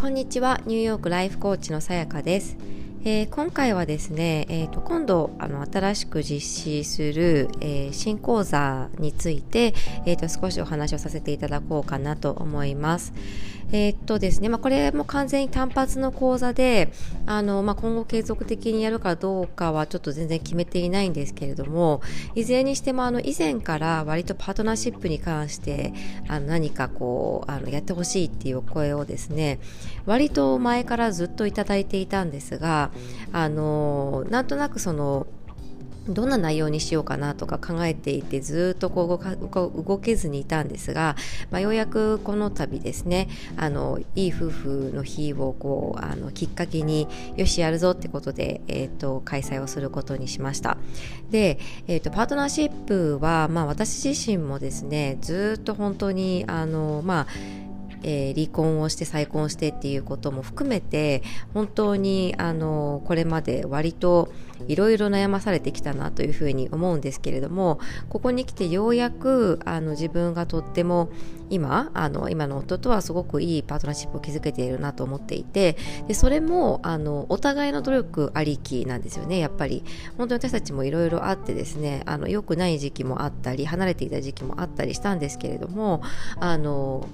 こんにちは。ニューヨークライフコーチのさやかです、えー、今回はですね、えーと、今度あの新しく実施する、えー、新講座について、えーと少しお話をさせていただこうかなと思います、えー、っとですね、まあ、これも完全に単発の講座で、あの、まあ、今後継続的にやるかどうかはちょっと全然決めていないんですけれども、いずれにしても、あの、以前から割とパートナーシップに関して、あの、何かこう、あの、やってほしいっていうお声をですね、割と前からずっといただいていたんですが、あの、なんとなくその、どんな内容にしようかなとか考えていてずっとこう動けずにいたんですが、まあ、ようやくこの度ですねあのいい夫婦の日をこうあのきっかけによしやるぞってことで、えーと、開催をすることにしました。で、えーと、パートナーシップは、まあ、私自身もですねずっと本当にあのまあえー、離婚をして再婚してっていうことも含めて本当にあのこれまで割といろいろ悩まされてきたなというふうに思うんですけれどもここに来てようやくあの自分がとっても今あの今の夫とはすごくいいパートナーシップを築けているなと思っていてでそれもあのお互いの努力ありきなんですよねやっぱり。本当に私たちもいろいろあってですねあの良くない時期もあったり離れていた時期もあったりしたんですけれどもあの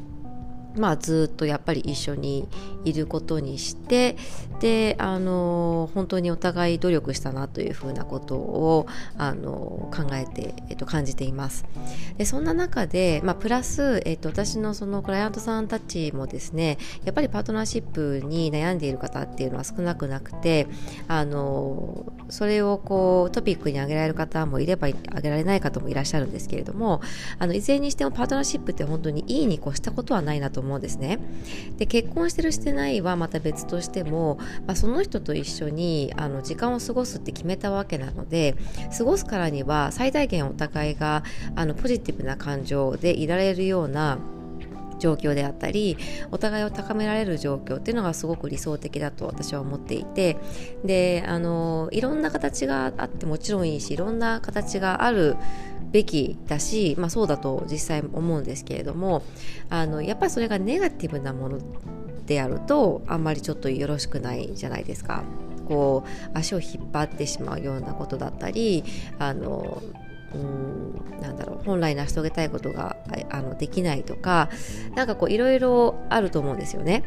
まあ、ずっとやっぱり一緒にいることにしてであの本当にお互い努力したなというふうなことをあの考えて、えっと、感じています。でそんな中で、まあ、プラス、えっと、私のそのクライアントさんたちもですねやっぱりパートナーシップに悩んでいる方っていうのは少なくなくてあのそれをこうトピックに挙げられる方もいれば挙げられない方もいらっしゃるんですけれどもあのいずれにしてもパートナーシップって本当にいいに越したことはないなと思うんですね。で結婚してるしてないはまた別としても、まあ、その人と一緒にあの時間を過ごすって決めたわけなので過ごすからには最大限お互いがあのポジティブな感情でいられるような状況であったりお互いを高められる状況っていうのがすごく理想的だと私は思っていてであのいろんな形があってもちろんいいしいろんな形があるべきだし、まあ、そうだと実際思うんですけれどもあのやっぱりそれがネガティブなものであるとあんまりちょっとよろしくないじゃないですか。こう足を引っ張ってしまうようなことだったりあのうんなんだろう本来成し遂げたいことがあのできないとかなんかこういろいろあると思うんですよね。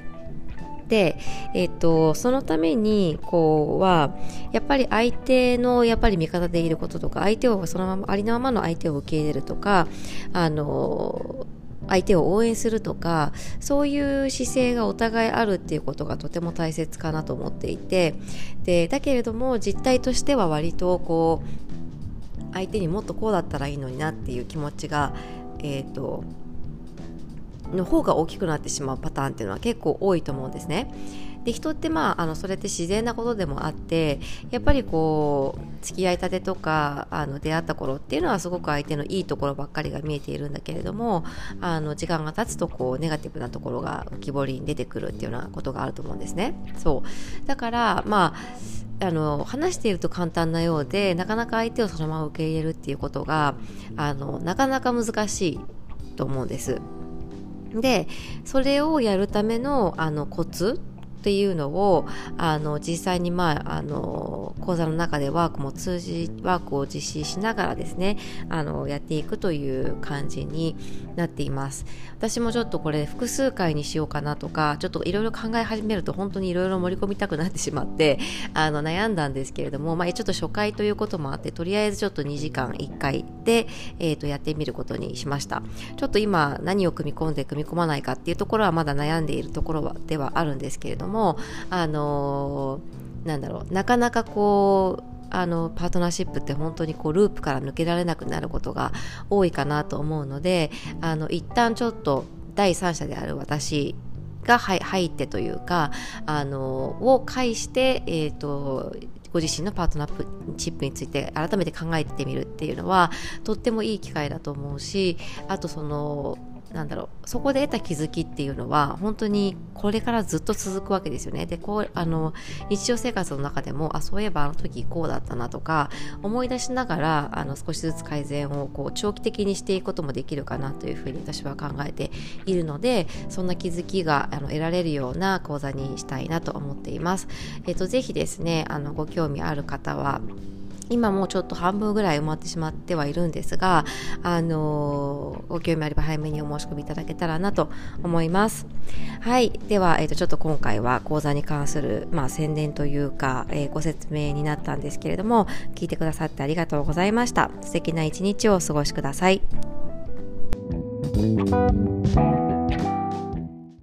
で、えっと、そのためにこうはやっぱり相手のやっぱり味方でいることとか相手をそのままありのままの相手を受け入れるとかあの相手を応援するとかそういう姿勢がお互いあるっていうことがとても大切かなと思っていてでだけれども実態としては割とこう相手にもっとこうだったらいいのになっていう気持ちがえっ、ー、との方が大きくなってしまうパターンっていうのは結構多いと思うんですね。で人ってまああのそれって自然なことでもあってやっぱりこう付き合いたてとかあの出会った頃っていうのはすごく相手のいいところばっかりが見えているんだけれどもあの時間が経つとこうネガティブなところが浮き彫りに出てくるっていうようなことがあると思うんですね。そうだからまああの話していると簡単なようでなかなか相手をそのまま受け入れるっていうことがあのなかなか難しいと思うんです。でそれをやるためのあのコツっていうのをあの実際に、まあ、あの講座の中でワークも通じワークを実施しながらですねあのやっていくという感じになっています。私もちょっとこれ複数回にしようかなとかちょっといろいろ考え始めると本当にいろいろ盛り込みたくなってしまってあの悩んだんですけれども、まあ、ちょっと初回ということもあってとりあえずちょっと2時間1回で、えー、とやってみることにしました。ちょっと今何を組み込んで組み込まないかっていうところはまだ悩んでいるところではあるんですけれどももあのなんだろうなかなかこうあのパートナーシップって本当にこうループから抜けられなくなることが多いかなと思うのであの一旦ちょっと第三者である私が入ってというかあのを介して、えーと、ご自身のパートナーシップについて改めて考えてみるっていうのはとってもいい機会だと思うしあとそのなんだろうそこで得た気づきっていうのは本当にこれからずっと続くわけですよねでこうあの日常生活の中でもあそういえばあの時こうだったなとか思い出しながらあの少しずつ改善をこう長期的にしていくこともできるかなというふうに私は考えているのでそんな気づきがあの得られるような講座にしたいなと思っています。えっ、とぜひですねあのご興味ある方は今もうちょっと半分ぐらい埋まってしまってはいるんですが、あのご興味あれば早めにお申し込みいただけたらなと思います。はい。では、えっ、ー、と、ちょっと今回は講座に関する、まあ、宣伝というか、えー、ご説明になったんですけれども、聞いてくださってありがとうございました。素敵な一日をお過ごしください。